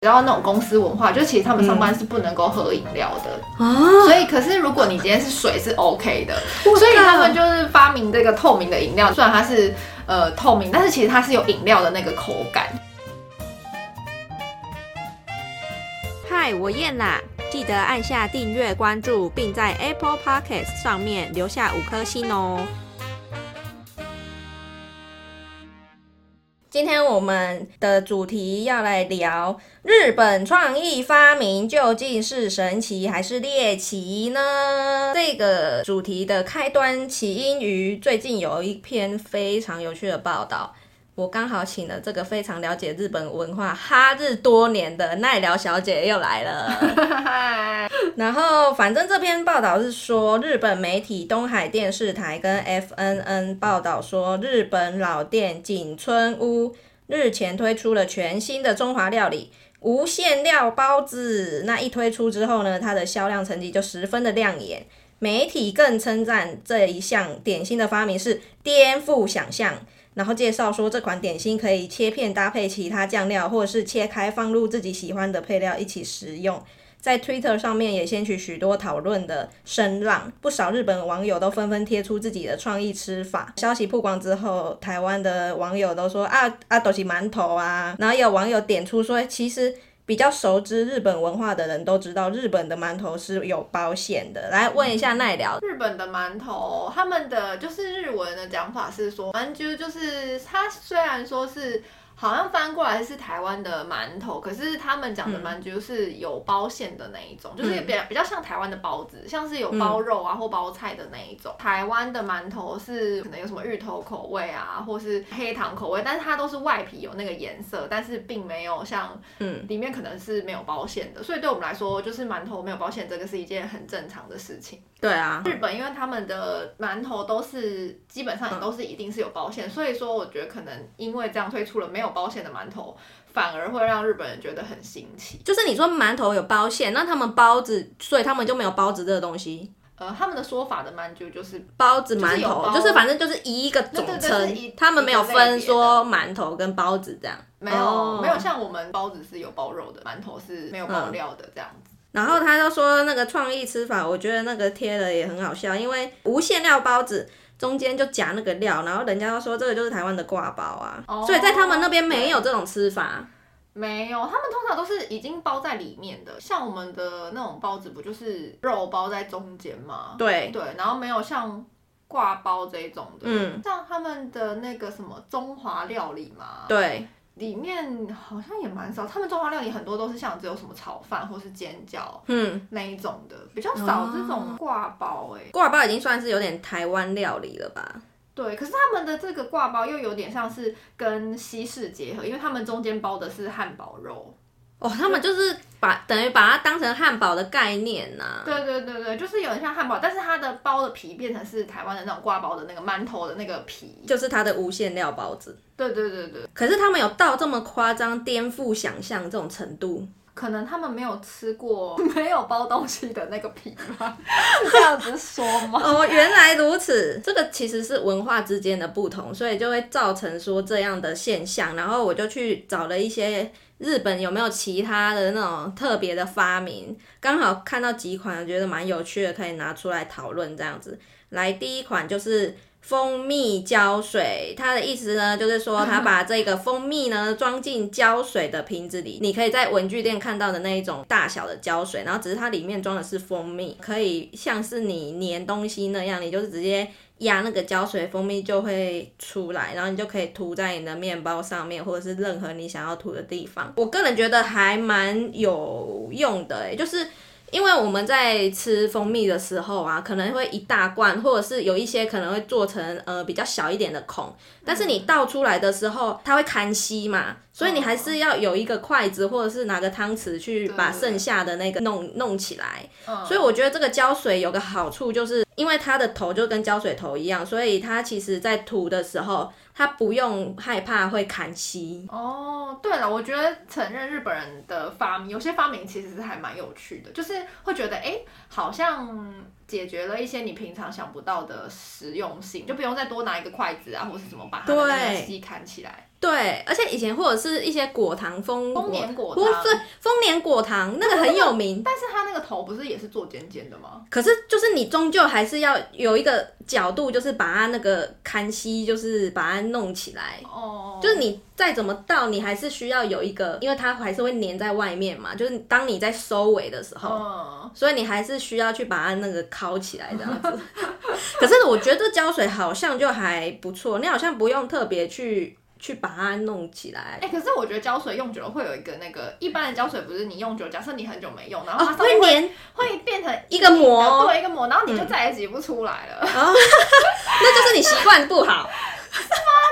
然后那种公司文化，就其实他们上班是不能够喝饮料的。啊，所以，可是如果你今天是水是 OK 的，所以他们就是发明这个透明的饮料，虽然它是呃透明，但是其实它是有饮料的那个口感。嗨，我燕啦，记得按下订阅、关注，并在 Apple Podcast 上面留下五颗星哦。今天我们的主题要来聊日本创意发明究竟是神奇还是猎奇呢？这个主题的开端起因于最近有一篇非常有趣的报道，我刚好请了这个非常了解日本文化哈日多年的奈良小姐又来了。然后，反正这篇报道是说，日本媒体东海电视台跟 FNN 报道说，日本老店景村屋日前推出了全新的中华料理无限料包子。那一推出之后呢，它的销量成绩就十分的亮眼。媒体更称赞这一项点心的发明是颠覆想象，然后介绍说这款点心可以切片搭配其他酱料，或者是切开放入自己喜欢的配料一起食用。在 Twitter 上面也掀起许多讨论的声浪，不少日本网友都纷纷贴出自己的创意吃法。消息曝光之后，台湾的网友都说啊啊都是馒头啊，然后有网友点出说，其实比较熟知日本文化的人都知道，日本的馒头是有包馅的。来问一下奈良，日本的馒头，他们的就是日文的讲法是说，馒头就是它虽然说是。好像翻过来是台湾的馒头，可是他们讲的馒头是有包馅的那一种，就是比较比较像台湾的包子，像是有包肉啊或包菜的那一种。台湾的馒头是可能有什么芋头口味啊，或是黑糖口味，但是它都是外皮有那个颜色，但是并没有像嗯里面可能是没有包馅的。所以对我们来说，就是馒头没有包馅这个是一件很正常的事情。对啊，日本因为他们的馒头都是基本上也都是一定是有包馅，所以说我觉得可能因为这样推出了没有包馅的馒头，反而会让日本人觉得很新奇。就是你说馒头有包馅，那他们包子，所以他们就没有包子这个东西。呃，他们的说法的馒珠就是包子、馒头就是反正就是一个总称，他们没有分别说馒头跟包子这样。没有、哦没有像我们包子是有包肉的，馒头是没有包料的这样子。然后他就说那个创意吃法，我觉得那个贴的也很好笑，因为无馅料包子中间就夹那个料，然后人家都说这个就是台湾的挂包啊，哦。所以在他们那边没有这种吃法。没有，他们通常都是已经包在里面的，像我们的那种包子不就是肉包在中间吗？对，对，然后没有像挂包这一种的，嗯，像他们的那个什么中华料理嘛，对，里面好像也蛮少，他们中华料理很多都是像只有什么炒饭或是煎饺嗯，那一种的，比较少这种挂包哎、挂包已经算是有点台湾料理了吧？对，可是他们的这个挂包又有点像是跟西式结合，因为他们中间包的是汉堡肉。哦，他们就是把等于把它当成汉堡的概念呐、对对对对，就是有点像汉堡，但是它的包的皮变成是台湾的那种挂包的那个馒头的那个皮。就是它的无馅料包子。对对对对，可是他们有到这么夸张、颠覆想象这种程度？可能他们没有吃过 没有包东西的那个皮吗，是这样子说吗？哦，原来如此，这个其实是文化之间的不同，所以就会造成说这样的现象。然后我就去找了一些日本有没有其他的那种特别的发明，刚好看到几款，我觉得蛮有趣的，可以拿出来讨论这样子。来，第一款就是。蜂蜜胶水，它的意思呢，就是说它把这个蜂蜜呢装进胶水的瓶子里，你可以在文具店看到的那一种大小的胶水，然后只是它里面装的是蜂蜜，可以像是你粘东西那样，你就是直接压那个胶水，蜂蜜就会出来，然后你就可以涂在你的面包上面，或者是任何你想要涂的地方。我个人觉得还蛮有用的、欸，就是。因为我们在吃蜂蜜的时候啊，可能会一大罐，或者是有一些可能会做成呃比较小一点的孔，但是你倒出来的时候，它会看稀嘛，所以你还是要有一个筷子或者是拿个汤匙去把剩下的那个弄弄起来。嗯所以我觉得这个胶水有个好处，就是因为它的头就跟胶水头一样，所以它其实在涂的时候，它不用害怕会砍漆。哦，对了，我觉得承认日本人的发明，有些发明其实是还蛮有趣的，就是会觉得哎，诶好像解决了一些你平常想不到的实用性，就不用再多拿一个筷子啊，或是什么把它的那个对吸砍起来。对，而且以前或者是一些果糖蜂丰年果不糖是丰年果糖那个很有名，但是它那个头不是也是做尖尖的吗？可是就是你终究还是要有一个角度，就是把它那个看吸，就是把它弄起来。哦，就是你再怎么倒，你还是需要有一个，因为它还是会粘在外面嘛。就是当你在收尾的时候，嗯，所以你还是需要去把它那个烤起来这样子。可是我觉得胶水好像就还不错，你好像不用特别去去把它弄起来哎、。可是我觉得胶水用久了会有一个那个一般的胶水，不是你用久，假设你很久没用，然后它哦，上面会、会粘，会变成一个膜对，一个膜，然后你就再也挤不出来了。那就是你习惯不好。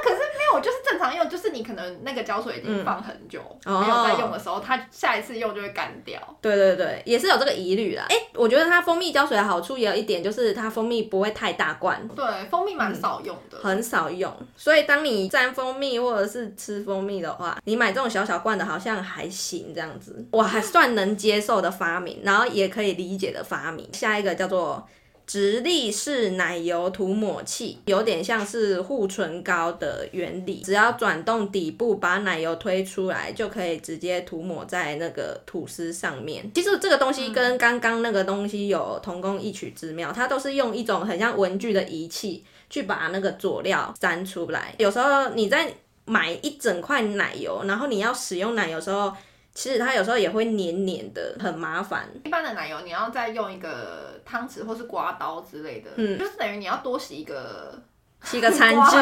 可是没有，就是正常用，就是你可能那个胶水已经放很久、哦没有在用的时候，它下一次用就会干掉。对对对，也是有这个疑虑啦。哎、我觉得它蜂蜜胶水的好处也有一点，就是它蜂蜜不会太大罐，对，蜂蜜蛮少用的。很少用。所以当你沾蜂蜜或者是吃蜂蜜的话，你买这种小小罐的，好像还行这样子，我还算能接受的发明，然后也可以理解的发明。下一个叫做。直立式奶油涂抹器有点像是护唇膏的原理，只要转动底部把奶油推出来，就可以直接涂抹在那个吐司上面。其实这个东西跟刚刚那个东西有同工异曲之妙，它都是用一种很像文具的仪器去把那个佐料粘出来。有时候你在买一整块奶油，然后你要使用奶油的时候，其实它有时候也会黏黏的，很麻烦。一般的奶油，你要再用一个汤匙或是刮刀之类的，嗯，就是等于你要多洗一个洗个 餐具，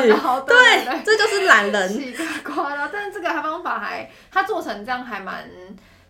对这就是懒人。洗一个刮刀，但是这个方法还它做成这样还蛮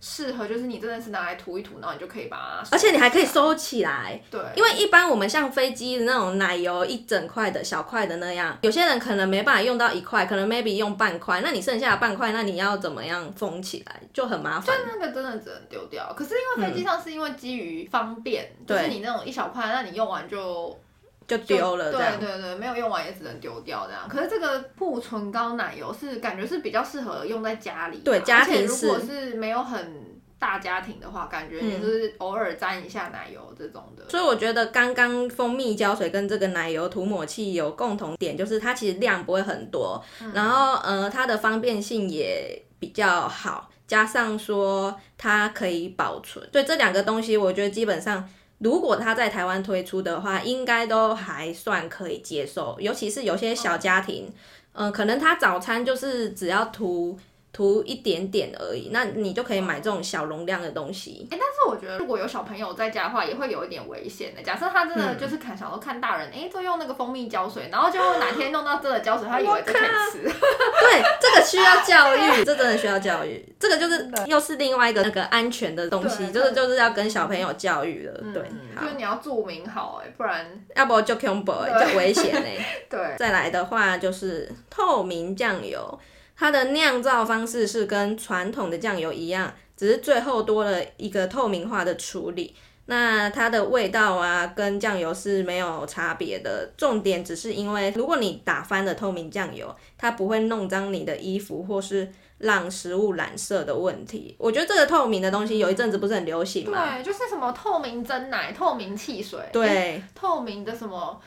适合，就是你真的是拿来涂一涂，然后你就可以把它，而且你还可以收起来，对，因为一般我们像飞机的那种奶油一整块的小块的那样，有些人可能没办法用到一块，可能 maybe 用半块，那你剩下的半块，那你要怎么样封起来，就很麻烦。那个真的只能丢掉。可是因为飞机上是因为基于方便，嗯就是你那种一小块，那你用完就就丢了。对对对，没有用完也只能丢掉这样。可是这个护唇膏奶油是感觉是比较适合用在家里吧，对家庭而且如果是是没有很大家庭的话，感觉也就是偶尔沾一下奶油这种的。所以我觉得刚刚蜂蜜胶水跟这个奶油涂抹器有共同点，就是它其实量不会很多，然后呃它的方便性也比较好，加上说它可以保存，所以这两个东西我觉得基本上。如果他在台湾推出的话，应该都还算可以接受，尤其是有些小家庭，嗯、可能他早餐就是只要涂涂一点点而已，那你就可以买这种小容量的东西。哎、但是我觉得如果有小朋友在家的话，也会有一点危险的。假设他真的嗯就是看想说看大人，哎、都用那个蜂蜜胶水，然后结果哪天弄到真的胶水，他以为这可以吃。对，这个需要教育，这真的需要教育。这个就是又是另外一个那个安全的东西，对就是就是要跟小朋友教育了。对，好就，是你要注明好、哎，不然要不就 combo 对就危险嘞。对。再来的话就是透明酱油，它的酿造方式是跟传统的酱油一样，只是最后多了一个透明化的处理。那它的味道啊，跟酱油是没有差别的。重点只是因为，如果你打翻了透明酱油，它不会弄脏你的衣服，或是让食物染色的问题。我觉得这个透明的东西有一阵子不是很流行吗？对，就是什么透明蒸奶、透明汽水，对，透明的什么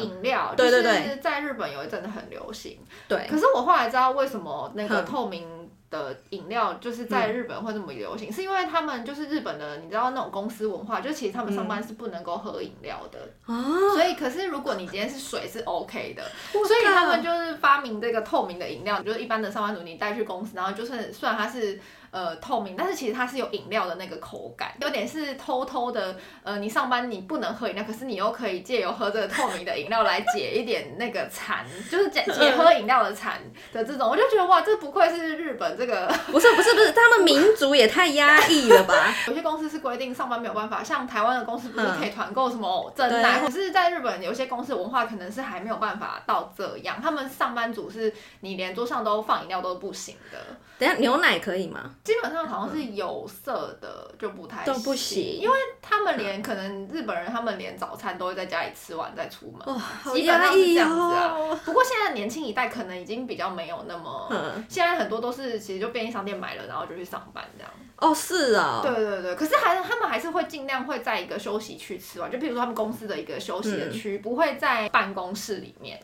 饮料，对对就是在日本有一阵子很流行。对，可是我后来知道为什么那个嗯透明的饮料就是在日本会这么流行，是因为他们就是日本的，你知道那种公司文化，就其实他们上班是不能够喝饮料的。哦，所以，可是如果你今天是水是 OK 的，所以他们就是发明这个透明的饮料，就是一般的上班族你带去公司，然后就算虽然它是呃透明，但是其实它是有饮料的那个口感，有点是偷偷的呃，你上班你不能喝饮料，可是你又可以借由喝这个透明的饮料来解一点那个馋，就是解解喝饮料的馋的这种，我就觉得哇，这不愧是日本这个不是不是不是，他们民族也太压抑了吧？有些公司是规定上班没有办法，像台湾的公司不是嗯可以团购什么真奶，可是在日本有些公司文化可能是还没有办法到这样，他们上班族是你连桌上都放饮料都不行的。等下牛奶可以吗？基本上好像是有色的就不太都不行因为他们连可能日本人他们连早餐都会在家里吃完再出门，基本上是这样子啊。哦。不过现在年轻一代可能已经比较没有那么，嗯现在很多都是其实就便利商店买了，然后就去上班这样。哦，是哦。对对对，可是还他们还是会尽量会在一个休息区吃完，就比如说他们公司的一个休息的区，不会在办公室里面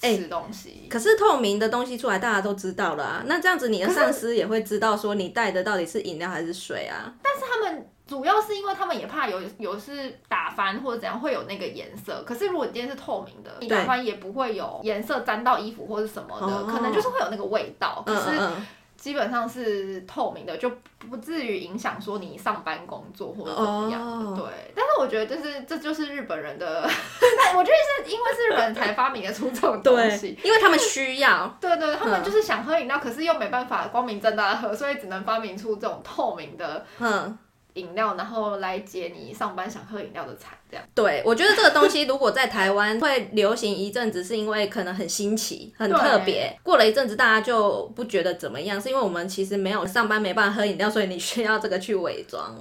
哎吃东西。可是透明的东西出来，大家都知道了啊。那这样子，你的上司也会知道说你带的到底是饮料还是水啊？但是他们主要是因为他们也怕有有是打翻或者怎样会有那个颜色。可是如果你今天是透明的，你打翻也不会有颜色沾到衣服或者什么的，哦可能就是会有那个味道。可是嗯嗯基本上是透明的，就不至于影响说你上班工作或者怎么样对，但是我觉得就是这就是日本人的，但我觉得是因为是日本人才发明得出这种东西。因为他们需要。对对，他们嗯就是想喝饮料，可是又没办法光明正大的喝，所以只能发明出这种透明的嗯，饮料，然后来解你上班想喝饮料的馋，这样。对，我觉得这个东西如果在台湾会流行一阵子，是因为可能很新奇、很特别。过了一阵子，大家就不觉得怎么样，是因为我们其实没有上班没办法喝饮料，所以你需要这个去伪装。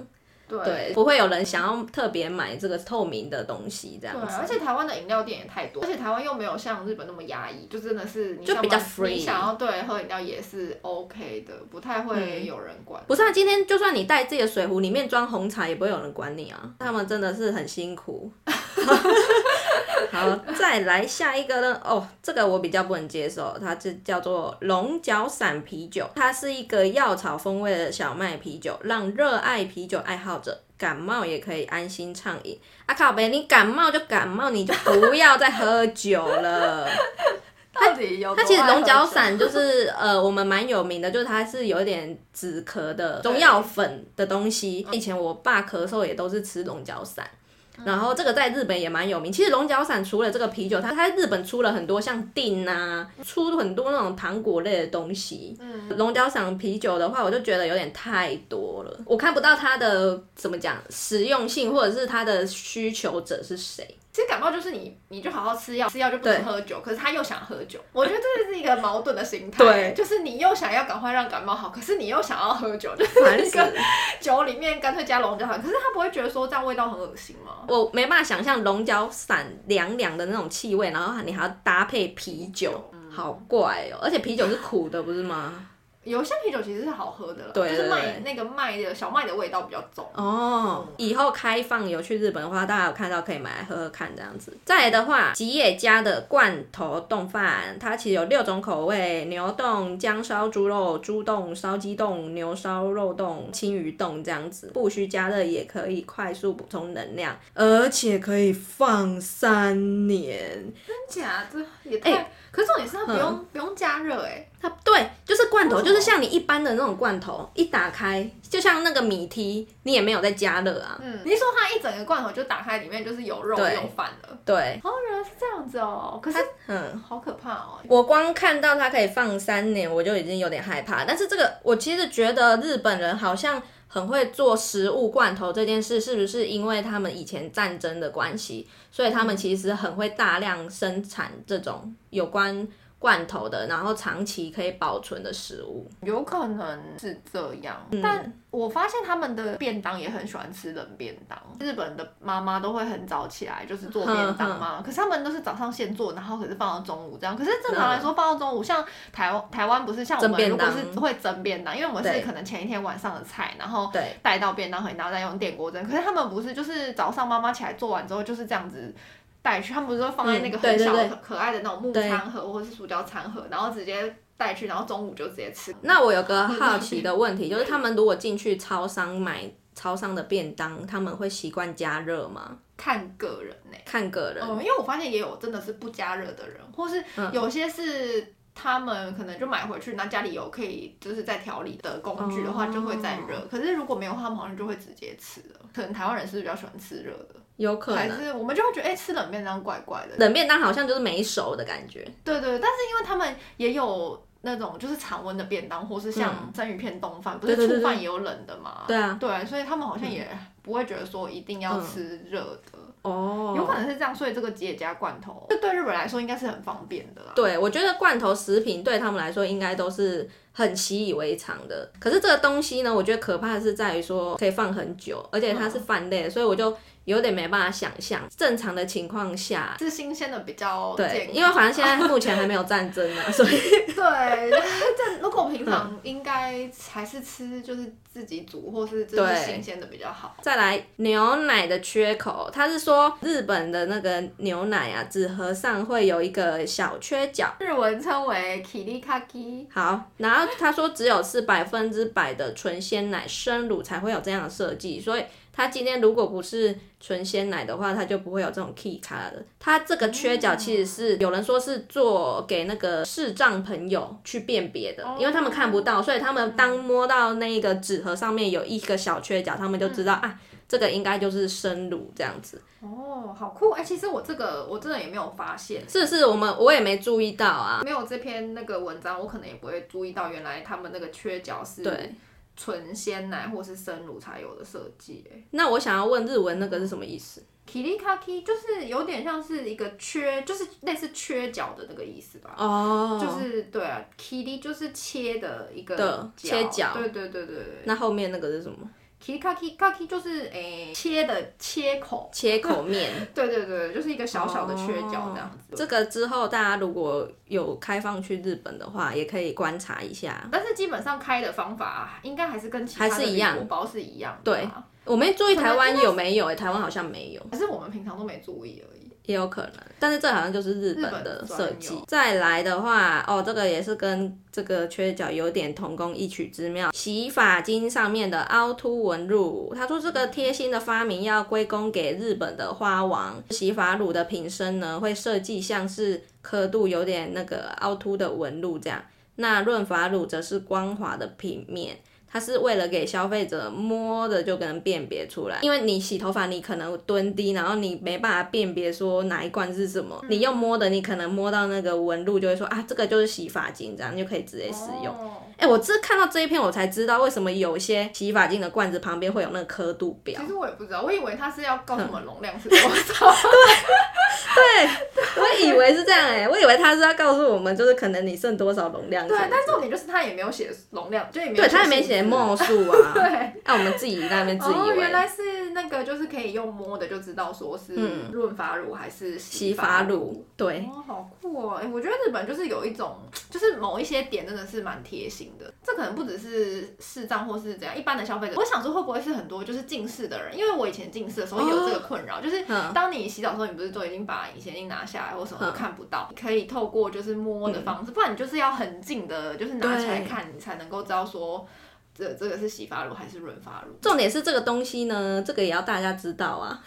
对对，不会有人想要特别买这个透明的东西这样对，子。而且台湾的饮料店也太多，而且台湾又没有像日本那么压抑，就真的是你就比较 free 你想要对喝饮料也是 OK 的，不太会有人管。不是啊，今天就算你带自己的水壶，里面装红茶，也不会有人管你啊。他们真的是很辛苦。好，再来下一个呢？哦，这个我比较不能接受，它是叫做龙角散啤酒，它是一个药草风味的小麦啤酒，让热爱啤酒爱好者感冒也可以安心畅饮。啊靠北，你感冒就感冒，你就不要再喝酒了。到底有它其实龙角角散就是呃，我们蛮有名的，就是它是有一点止咳的中药粉的东西。以前我爸咳嗽也都是吃龙角散。然后这个在日本也蛮有名。其实龙角散除了这个啤酒，它它在日本出了很多像锭啊，出很多那种糖果类的东西。嗯，龙角散啤酒的话，我就觉得有点太多了，我看不到它的怎么讲实用性，或者是它的需求者是谁。其实感冒就是你，你就好好吃药，吃药就不能喝酒，可是他又想喝酒，我觉得这是一个矛盾的心态。对就是你又想要赶快让感冒好，可是你又想要喝酒，就是烦死一个酒里面干脆加龙角散，可是他不会觉得说这样味道很恶心吗？我没办法想象龙角散凉凉的那种气味，然后你还要搭配啤酒，好怪哦！而且啤酒是苦的，不是吗？有些啤酒其实是好喝的啦，对就是麦那个麦的小麦的味道比较重。哦，以后开放有去日本的话，大家有看到可以买来喝喝看这样子。再来的话，吉野家的罐头冻饭，它其实有六种口味：牛冻、姜烧猪肉、猪冻、烧鸡冻、牛烧肉冻、青鱼冻这样子，不需加热也可以快速补充能量，而且可以放三年。真假？这也太……可是重点是它不用、不用加热哎、它对，就是罐头，就是像你一般的那种罐头，一打开就像那个米梯，你也没有在加热啊。嗯，你是说它一整个罐头就打开，里面就是有肉有饭了？对，哦，原来是这样子哦。可是嗯。好可怕哦。我光看到它可以放三年，我就已经有点害怕。但是这个，我其实觉得日本人好像很会做食物罐头这件事，是不是因为他们以前战争的关系，所以他们其实很会大量生产这种有关罐头的，然后长期可以保存的食物。有可能是这样，嗯但我发现他们的便当也很喜欢吃冷便当。日本的妈妈都会很早起来，就是做便当嘛。可是他们都是早上现做，然后可是放到中午这样。可是正常来说，放到中午，像台湾台湾不是像我们如果是会蒸便当，因为我们是可能前一天晚上的菜，然后对，带到便当盒，然后再用电锅蒸。可是他们不是，就是早上妈妈起来做完之后就是这样子带去，他们不是都放在那个很小很可爱的那种木餐盒或者是塑胶餐盒，然后直接带去，然后中午就直接吃。那我有个 好奇的问题，就是他们如果进去超商买超商的便当，他们会习惯加热吗？看个人呢、看个人。嗯，因为我发现也有真的是不加热的人，或是嗯有些是他们可能就买回去，那家里有可以就是在调理的工具的话，哦就会再热。可是如果没有的话，他们好像就会直接吃了。可能台湾人是比较喜欢吃热的，有可能还能是我们就会觉得哎、吃冷便当怪怪的。冷便当好像就是没熟的感觉。对对，但是因为他们也有那种就是常温的便当，或是像生鱼片冻饭，不是对对对对醋饭也有冷的嘛？对啊，对，所以他们好像也不会觉得说一定要吃热的。哦有可能是这样，所以这个吉野家罐头，这对日本来说应该是很方便的啦。对，我觉得罐头食品对他们来说应该都是很习以为常的。可是这个东西呢，我觉得可怕的是在于说可以放很久，而且它是饭类，所以我就。有点没办法想象，正常的情况下是新鲜的比较对，因为反正现在目前还没有战争啊，所以 对，这如果平常应该还是吃就是自己煮或是就是新鲜的比较好。再来牛奶的缺口，他是说日本的那个牛奶啊，纸盒上会有一个小缺角，日文称为 kirikaki。好，然后他说只有是百分之百的纯鲜奶生乳才会有这样的设计，所以。它今天如果不是纯鲜奶的话，它就不会有这种 key 卡的。它这个缺角其实是有人说是做给那个视障朋友去辨别的，因为他们看不到，所以他们当摸到那个纸盒上面有一个小缺角，他们就知道啊，这个应该就是生乳这样子。哦，好酷！哎，其实我这个我真的也没有发现，是是，我们我也没注意到啊，没有这篇那个文章，我可能也不会注意到，原来他们那个缺角是。对。纯鲜奶或是生乳才有的设计，哎，那我想要问日文那个是什么意思？Kirikaki 就是有点像是一个缺，就是类似缺角的那个意思吧？哦，就是对啊，Kiri 就是切的一个的切角，对对对对对。那后面那个是什么？Kaki kaki 就是诶切的切口，切口面。对对对，就是一个小小的缺角这样子。这个之后大家如果有开放去日本的话，也可以观察一下。但是基本上开的方法应该还是跟其他的面包是一样。对，我没注意台湾有没有诶，台湾好像没有，可是我们平常都没注意而已。也有可能，但是这好像就是日本的设计。再来的话，哦，这个也是跟这个缺角有点同工异曲之妙。洗发精上面的凹凸纹路，他说这个贴心的发明要归功给日本的花王。洗发乳的瓶身呢，会设计像是刻度有点那个凹凸的纹路这样。那润发乳则是光滑的平面。它是为了给消费者摸的就能辨别出来，因为你洗头发你可能蹲低，然后你没办法辨别说哪一罐是什么，你用摸的你可能摸到那个纹路就会说啊这个就是洗发精，这样就可以直接使用。哎，我这看到这一篇我才知道为什么有些洗发精的罐子旁边会有那个刻度表。其实我也不知道，我以为它是要告诉我们容量是多少。对，对我以为是这样哎，我以为他是要告诉我们就是可能你剩多少容量。对，但重点就是他也没有写容量，就也没有。对他也没写。墨 数啊，对，那我们自己在那边自以为，原来是那个，就是可以用摸的就知道说是润发乳还是洗发乳，对，哦，好酷哦，哎，我觉得日本就是有一种，就是某一些点真的是蛮贴心的，这可能不只是视障或是怎样，一般的消费者，我想说会不会是很多就是近视的人，因为我以前近视的时候有这个困扰，就是当你洗澡的时候，你不是都已经把隐形眼镜拿下来或什么都看不到，可以透过就是摸的方式，不然你就是要很近的，就是拿起来看，你才能够知道说。这这个是洗发乳还是润发乳？重点是这个东西呢，这个也要大家知道啊。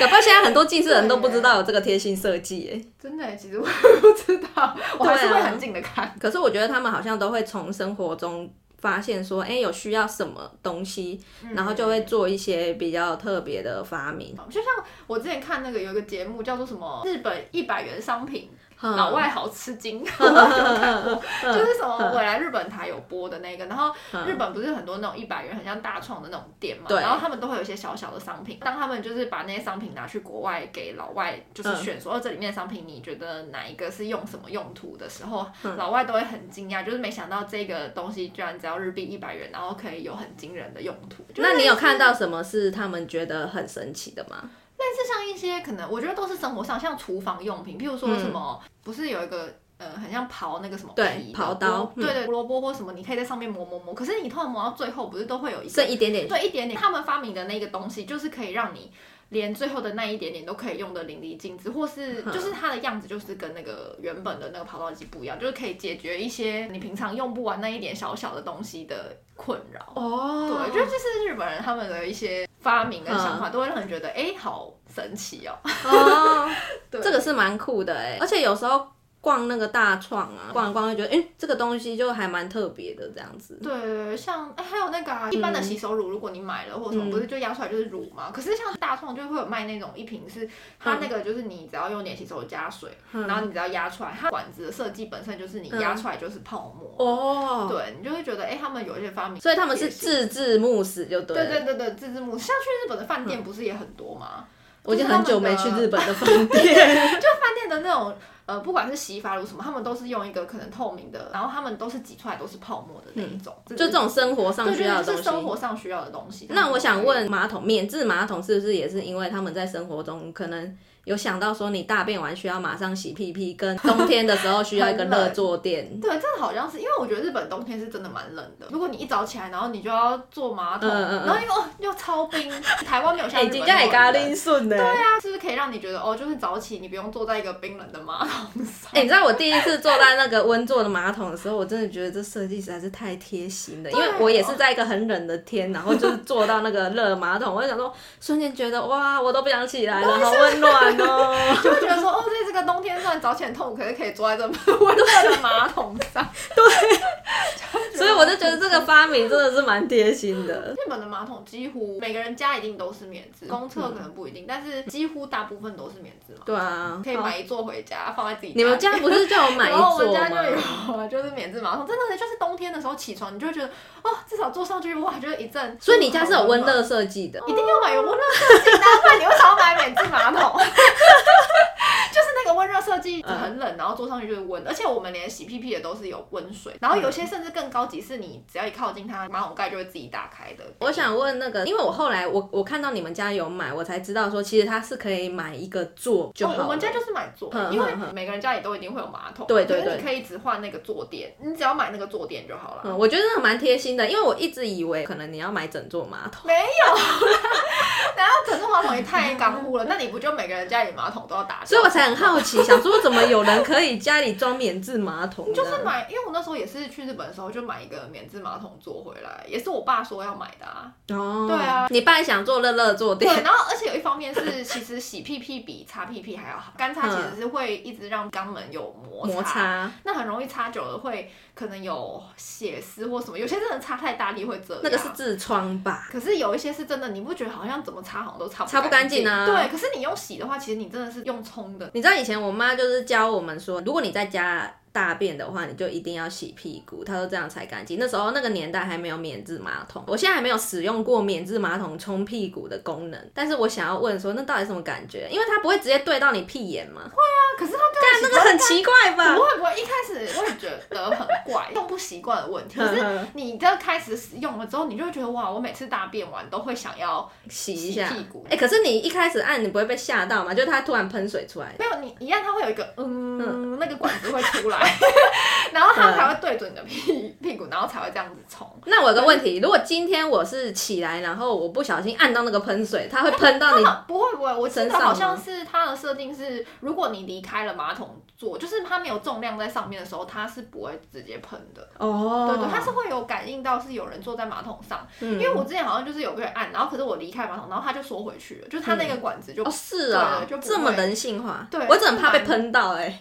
搞不好现在很多近视人都不知道有这个贴心设计哎。真的，其实我不知道，我还是会很近的看。可是我觉得他们好像都会从生活中发现说，哎，有需要什么东西，然后就会做一些比较特别的发明。就像我之前看那个有一个节目叫做什么日本一百元商品。老外好吃惊，就是什么我来日本台有播的那个，然后日本不是很多那种一百元很像大创的那种店嘛，然后他们都会有一些小小的商品，当他们就是把那些商品拿去国外给老外就是选说，这里面的商品你觉得哪一个是用什么用途的时候，老外都会很惊讶，就是没想到这个东西居然只要日币一百元，然后可以有很惊人的用途。那你有看到什么是他们觉得很神奇的吗？类似像一些可能，我觉得都是生活上，像厨房用品，譬如说什么，不是有一个呃，很像刨那个什么皮刨刀，对对，胡萝卜或什么，你可以在上面磨磨磨。可是你突然磨到最后，不是都会有一剩一点点？对，一点点。他们发明的那个东西，就是可以让你连最后的那一点点都可以用的淋漓尽致，或是就是它的样子就是跟那个原本的那个跑道机不一样，就是可以解决一些你平常用不完那一点小小的东西的困扰。哦，对，我觉得这是日本人他们的一些。发明跟想法都会让人觉得，哎，好神奇哦！哦，这个是蛮酷的哎，而且有时候。逛那个大创啊，逛逛就觉得，哎，这个东西就还蛮特别的这样子。对，像哎，还有那个一般的洗手乳，如果你买了或什么，不是就压出来就是乳吗？可是像大创就会有卖那种一瓶是，它那个就是你只要用点洗手加水，然后你只要压出来，它管子的设计本身就是你压出来就是泡沫。哦。对，你就会觉得，哎，他们有一些发明，所以他们是自制慕斯就对。对对对对，自制慕斯，像去日本的饭店不是也很多吗？我已经很久没去日本的饭店，就饭店的那种。呃，不管是洗发乳什么，他们都是用一个可能透明的，然后他们都是挤出来都是泡沫的那一种，就这种生活上需要的东西。就是生活上需要的东西。那我想问，马桶免治马桶是不是也是因为他们在生活中可能有想到说你大便完需要马上洗屁屁，跟冬天的时候需要一个 热坐垫？对，这个好像是因为我觉得日本冬天是真的蛮冷的。如果你一早起来，然后你就要坐马桶，嗯嗯嗯然后又哦又超冰，台湾没有像日本真的会加那么冷冷顺的。对啊，是不是可以让你觉得哦，就是早起你不用坐在一个冰冷的马桶上？哎、你知道我第一次坐在那个温坐的马桶的时候，我真的觉得这设计实在是太贴心了。因为我也是在一个很冷的天，然后就是坐到那个热马桶，我就想说，瞬间觉得哇，我都不想起来了，好温暖哦。就会觉得说哦，在这个冬天虽然早起很痛苦，可是可以坐在这温热的马桶上。对所以我就觉得这个发明真的是蛮贴心的。日本的马桶几乎每个人家一定都是免治，公厕可能不一定，但是几乎大部分都是免治嘛。对啊，可以买一座回家，放在自己你们家不是就有买一然后我们家就？有啊，就是免治马桶，真的就是冬天的时候起床，你就会觉得哦，至少坐上去哇，就是一阵。所以你家是有温暖热设计的。一定要买有温热设计不然你为什么要买免治马桶？就是那个温热设计很冷，然后坐上去就是温，而且我们连洗屁屁的都是有温水，然后有些甚至更高级，是你只要一靠近它，马桶盖就会自己打开的。我想问那个，因为我后来我我看到你们家有买，我才知道说其实它是可以买一个座就好。哦我们家就是买座，因为每个人家里都一定会有马桶，对对你可以只换那个坐垫，你只要买那个坐垫就好了。嗯，我觉得那蛮贴心的，因为我一直以为可能你要买整座马桶。没有啦，然后可是马桶也太干枯了，那你不就每个人家里马桶都要打？所以我才很好奇，想说怎么有人可以家里装免治马桶？就是买，因为我那时候也是去日本的时候就买一个免治马桶坐回来，也是我爸说要买的啊。哦，对啊你爸想做乐乐坐垫对，然后而且有一方面是，其实洗屁屁比擦屁屁还要好，干擦其实是会一直让肛门有摩擦，摩擦那很容易擦久了会可能有血丝或什么，有些真的擦太大力会这样。那个是痔疮吧？可是有一些是真的，你不觉得好像怎么擦好像都擦不擦不干净啊对，可是你用洗的话，其实你真的是用冲的。你知道以前我妈就是教我们说，如果你在家大便的话，你就一定要洗屁股，他说这样才干净。那时候那个年代还没有免治马桶，我现在还没有使用过免治马桶冲屁股的功能，但是我想要问说，那到底什么感觉？因为它不会直接对到你屁眼吗？会啊可是它干那个很奇怪吧不？会不会，一开始我也觉得很怪，用不习惯的问题。可是 你这开始使用了之后，你就会觉得哇，我每次大便完都会想要洗一下屁股哎、可是你一开始按，你不会被吓到吗？就它突然喷水出来。没有你一按它会有一个嗯，那个管子会出来，然后它才会对准你的屁屁股，然后才会这样子冲。那我有个问题，如果今天我是起来，然后我不小心按到那个喷水，它会喷到你它 不会不会，我记身上好像是它的设定是，如果你离开了马桶座，就是它没有重量在上面的时候，它是不会直接喷的。哦，对对，它是会有感应到是有人坐在马桶上，嗯因为我之前好像就是有个人按，然后可是我离开马桶，然后它就缩回去了，就它那个管子就、哦，是啊、就这么人性化。对我只很怕被喷到哎、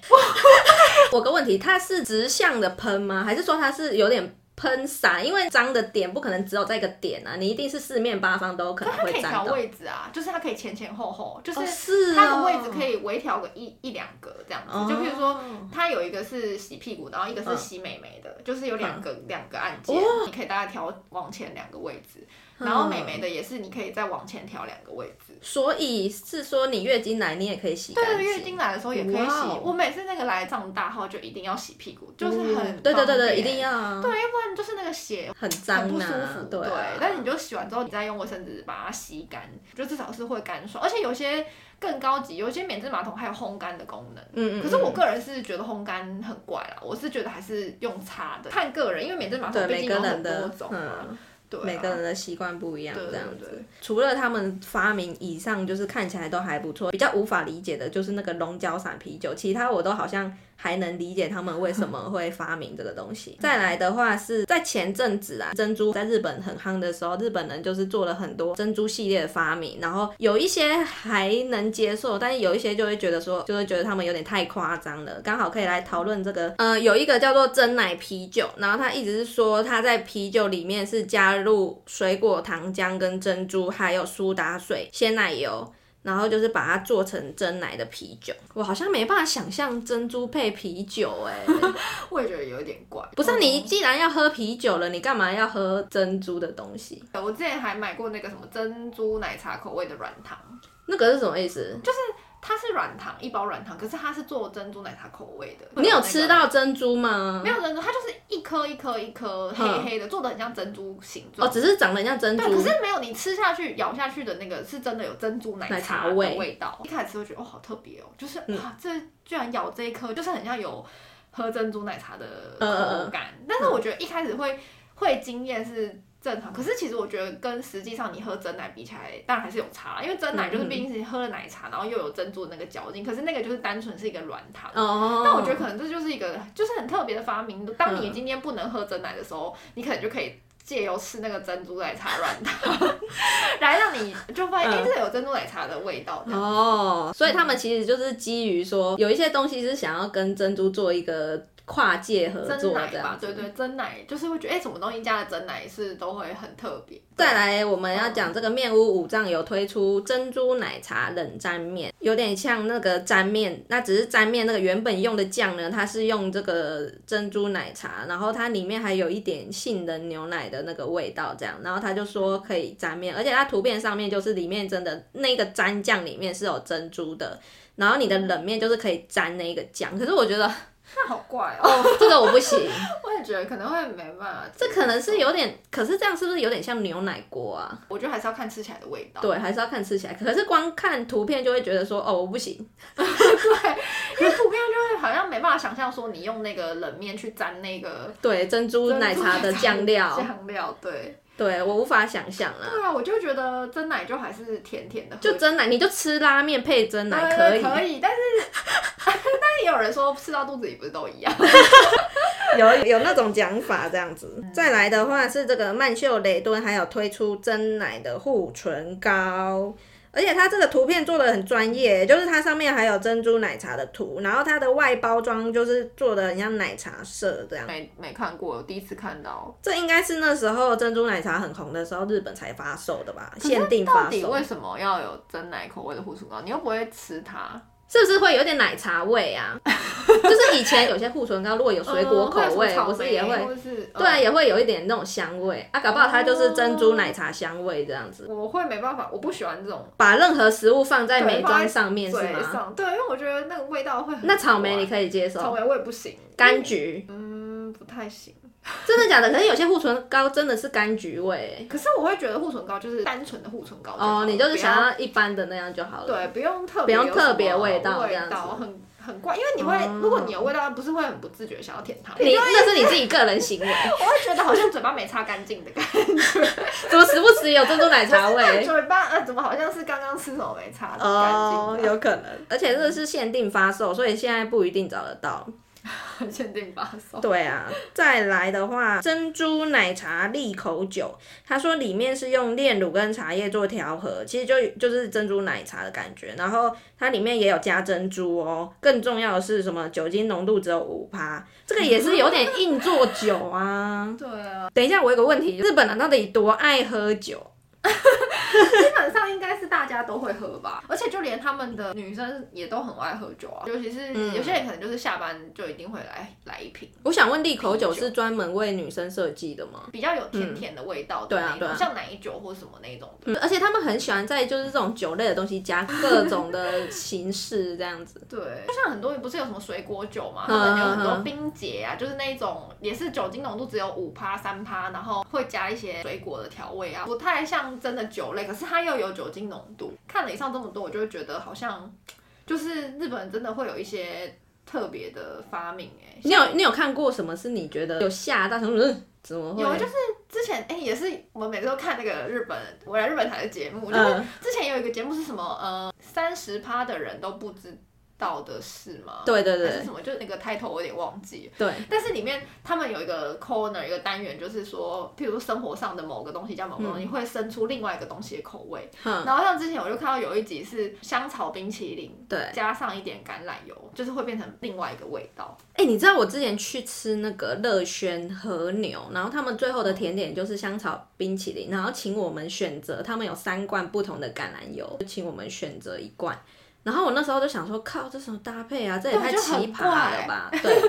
我个问题，它是直向的喷吗？还是说它是有点喷洒？因为脏的点不可能只有在一个点啊，你一定是四面八方都可能可它可以调。位置啊，就是它可以前前后后，就是它的哦位置可以微调个一一两个这样子。哦就比如说，它有一个是洗屁股，然后一个是洗美眉的，就是有两个两个按键，哦你可以大概调往前两个位置。嗯然后美眉的也是，你可以再往前调两个位置。所以是说你月经来你也可以洗干对，月经来的时候也可以洗。我每次那个来上大号就一定要洗屁股，就是很嗯对对对对，一定要啊，对，要不然就是那个血很脏很不舒啊服，，对啊但是你就洗完之后，你再用卫生纸把它吸干，就至少是会干爽。而且有些更高级，有些免治马桶还有烘干的功能。嗯嗯，可是我嗯个人是觉得烘干很怪啦，我是觉得还是用擦的，看个人，因为免治马桶毕竟有很多种嘛。嗯。对啊、每个人的习惯不一样，这样子。对除了他们发明以上，就是看起来都还不错，比较无法理解的就是那个龙角散啤酒，其他我都好像还能理解他们为什么会发明这个东西。再来的话是在前阵子啊，珍珠在日本很夯的时候，日本人就是做了很多珍珠系列的发明，然后有一些还能接受，但是有一些就会觉得说，就会觉得他们有点太夸张了。刚好可以来讨论这个，呃，有一个叫做真奶啤酒，然后他一直是说他在啤酒里面是加入水果糖浆跟珍珠，还有苏打水、鲜奶油。然后就是把它做成真奶的啤酒，我好像没办法想象珍珠配啤酒哎、我也觉得有一点怪。不是你既然要喝啤酒了，你干嘛要喝珍珠的东西？嗯我之前还买过那个什么珍珠奶茶口味的软糖，那个是什么意思？它是软糖，一包软糖，可是它是做珍珠奶茶口味的。你有吃到珍珠吗？没有珍珠，它就是一颗一颗一颗黑黑的，做的很像珍珠形状。哦，只是长得很像珍珠对，。可是没有你吃下去咬下去的那个是真的有珍珠奶奶茶味味道。一开始吃会觉得哦好特别哦，就是、嗯哇这居然咬这一颗，就是很像有喝珍珠奶茶的口感。但是我觉得一开始会会惊艳是。正常，可是其实我觉得跟实际上你喝真奶比起来，当然还是有差啦，因为真奶就是毕竟是喝了奶茶，然后又有珍珠的那个嚼劲，可是那个就是单纯是一个软糖。哦，但我觉得可能这就是一个就是很特别的发明。当你嗯今天不能喝真奶的时候，你可能就可以借由吃那个珍珠奶茶软糖，来让你就发现，哎、嗯这有珍珠奶茶的味道。哦，所以他们其实就是基于说，有一些东西是想要跟珍珠做一个跨界合真作的吧。对对，真奶就是会觉得，哎、什么东西加了真奶是都会很特别。再来，我们要讲这个面屋五藏有推出珍珠奶茶冷沾面，有点像那个沾面，那只是沾面那个原本用的酱呢，它是用这个珍珠奶茶，然后它里面还有一点杏仁牛奶的那个味道，这样，然后他就说可以沾面，而且它图片上面就是里面真的那个沾酱里面是有珍珠的，然后你的冷面就是可以沾那个酱，可是我觉得那好怪哦，哦，这个我不行，我也觉得可能会没办法。这可能是有点，可是这样是不是有点像牛奶锅啊？我觉得还是要看吃起来的味道。对，还是要看吃起来。可是光看图片就会觉得说，哦，我不行。对，因为图片就会好像没办法想象说你用那个冷面去沾那个对，珍珠奶茶的酱料，酱料对。对我无法想象啦。对啊，我就觉得真奶就还是甜甜的，就真奶，你就吃拉面配真奶可以，可以，但是但是也有人说吃到肚子里不是都一样。有有那种讲法这样子。再来的话是这个曼秀雷敦还有推出真奶的护唇膏。而且它这个图片做的很专业，就是它上面还有珍珠奶茶的图，然后它的外包装就是做的很像奶茶色这样。没没看过，我第一次看到。这应该是那时候珍珠奶茶很红的时候，日本才发售的吧？限定发售到底为，什么要有真奶口味的护唇膏？你又不会吃它，是不是会有点奶茶味啊？就是以前有些护唇膏如果有水果口味，嗯不是也会是对啊，嗯也会有一点那种香味啊，搞不好它就是珍珠奶茶香味这样子。我会没办法，我不喜欢这种把任何食物放在美妆上面是吗？对，因为我觉得那个味道会很那草莓你可以接受，草莓我也不行，柑橘嗯不太行。真的假的？可是有些护唇膏真的是柑橘味可是我会觉得护唇膏就是单纯的护唇膏哦，你就是想要一般的那样就好了。对，不用特不用特别味道这味样子道很很怪，因为你会，哦如果你有味道，不是会很不自觉想要舔它，你那是你自己个人行为，我会觉得好像嘴巴没擦干净的感觉，怎么时不时有珍珠奶茶味？嘴巴呃怎么好像是刚刚吃什么没擦干净哦，有可能，而且这个是限定发售，所以现在不一定找得到。限定发送。对啊，再来的话，珍珠奶茶利口酒，他说里面是用炼乳跟茶叶做调和，其实就就是珍珠奶茶的感觉。然后它里面也有加珍珠哦，更重要的是什么？酒精浓度只有五趴，这个也是有点硬做酒啊。对啊，等一下，我有个问题，日本人到底多爱喝酒？基本上应该是大家都会喝吧，而且就连他们的女生也都很爱喝酒啊，尤其是嗯。有些人可能就是下班就一定会来来一瓶，我想问，利口酒是专门为女生设计的吗？比较有甜甜的味道对啊对啊。像奶酒或什么那种的。嗯，而且他们很喜欢在就是这种酒类的东西加各种的形式这样子。对，就像很多不是有什么水果酒嘛，他嗯们有很多冰结啊，就是那种也是酒精浓度只有五趴三趴，然后会加一些水果的调味啊，不太像真的酒类，可是它又有酒精浓度。看了以上这么多，我就会觉得好像就是日本人真的会有一些特别的发明哎、你有你有看过什么是你觉得有吓到什么？嗯怎么会？有就是之前哎、也是我们每次都看那个日本我来日本台的节目，就是嗯之前有一个节目是什么呃三十趴的人都不知道的事吗？对对对是什么？就是那个 title 我有点忘记了。对，但是里面他们有一个 corner 一个单元，就是说，譬如说生活上的某个东西加某个东西，会生出另外一个东西的口味。嗯，然后像之前我就看到有一集是香草冰淇淋，对。加上一点橄榄油，就是会变成另外一个味道。哎、你知道我之前去吃那个乐轩和牛，然后他们最后的甜点就是香草冰淇淋，然后请我们选择，他们有三罐不同的橄榄油，请我们选择一罐。然后我那时候就想说，靠，这什么搭配啊？这也太奇葩了吧？对。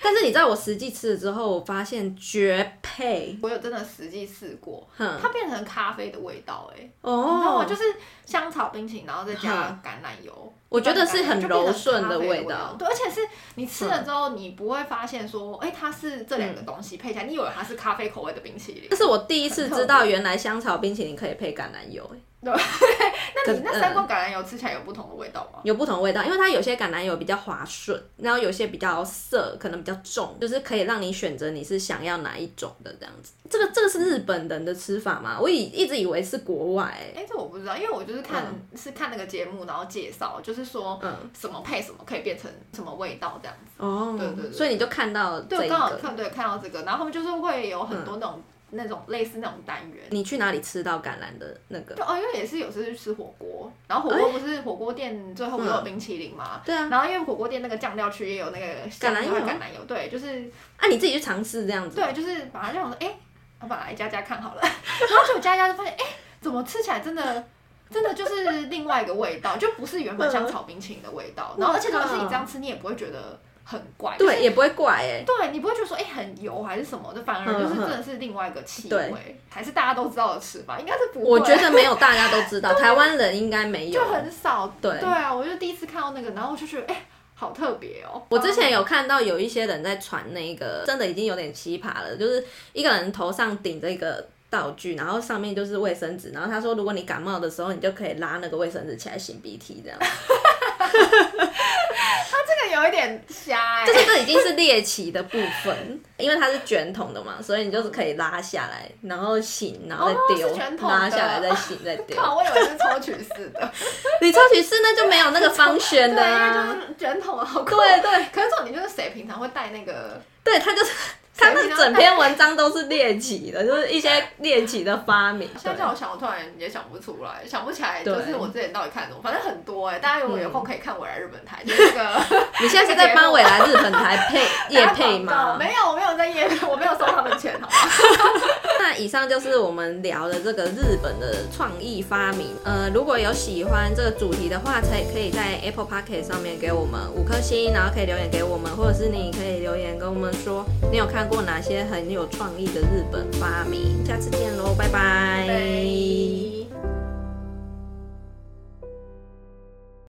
但是你知道我实际吃了之后，我发现绝配。我有真的实际试过，哼，它变成咖啡的味道、哎。你知道吗？哦，就是香草冰淇淋，然后再加橄榄油。我觉得是很柔顺的味道道。对，而且是你吃了之后，你不会发现说，哎、它是这两个东西配起来，你以为它是咖啡口味的冰淇淋这。是我第一次知道，原来香草冰淇淋可以配橄榄油，哎 那你那三罐橄榄油吃起来有不同的味道吗？有不同味道，因为它有些橄榄油比较滑顺，然后有些比较涩，可能比较重，就是可以让你选择你是想要哪一种的这样子。这个这个是日本人的吃法吗？我以一直以为是国外、哎哎、这我不知道，因为我就是看、是看那个节目，然后介绍，就是说嗯，什么配什么可以变成什么味道这样子。哦，对对对所以你就看到这对，一刚好。看对看到这个，然后他们就是会有很多那种、那种类似那种单元。你去哪里吃到橄榄的那个？就哦，因为也是有时去吃火锅，然后火锅不是火锅店最后不是有冰淇淋嘛？对啊，然后因为火锅店那个酱料区也有那个橄榄油橄榄油，对，就是啊，你自己去尝试这样子。对，就是把它这样说，哎、我把它来加加看好了，然后就加一加就发现，哎、怎么吃起来真的。真的就是另外一个味道，就不是原本香草冰淇淋的味道。然后，而且重点是你这样吃，你也不会觉得很怪。对，也不会怪哎、对你不会觉得说，哎、很油还是什么的，反而就是真的是另外一个气对味，还是大家都知道的吃法，应该是不会。我觉得没有大家都知道，台湾人应该没有就。很少。对对啊，我就第一次看到那个，然后我就觉得，哎、好特别哦。我之前有看到有一些人在传那个，真的已经有点奇葩了，就是一个人头上顶着一个道具，然后上面就是卫生纸，然后他说如果你感冒的时候，你就可以拉那个卫生纸起来擤鼻涕，这样，瞎哎、就是这已经是猎奇的部分，因为它是卷筒的嘛，所以你就是可以拉下来，然后醒，然后再哦丢，拉下来再醒再丢。我以为是抽取式的，你抽取式那就没有那个方旋，的啊，就是卷筒的好酷。对对可是重点就是谁平常会带那个？对，他就是他那整篇文章都是猎奇的，就是一些猎奇的发明。现在叫我想，我突然也想不出来，想不起来，就是我之前到底看什么，反正很多哎、大家如果有空可以看《我来日本台》，就是那个 你现在是在帮未来日本台配 夜配吗？没有，我没有在夜配，我没有收他们钱，好吗？那以上就是我们聊的这个日本的创意发明。呃，如果有喜欢这个主题的话，可以可以在 Apple p o c k e t 上面给我们五颗星，然后可以留言给我们，或者是你可以留言跟我们说你有看过哪些很有创意的日本发明。下次见喽，拜拜拜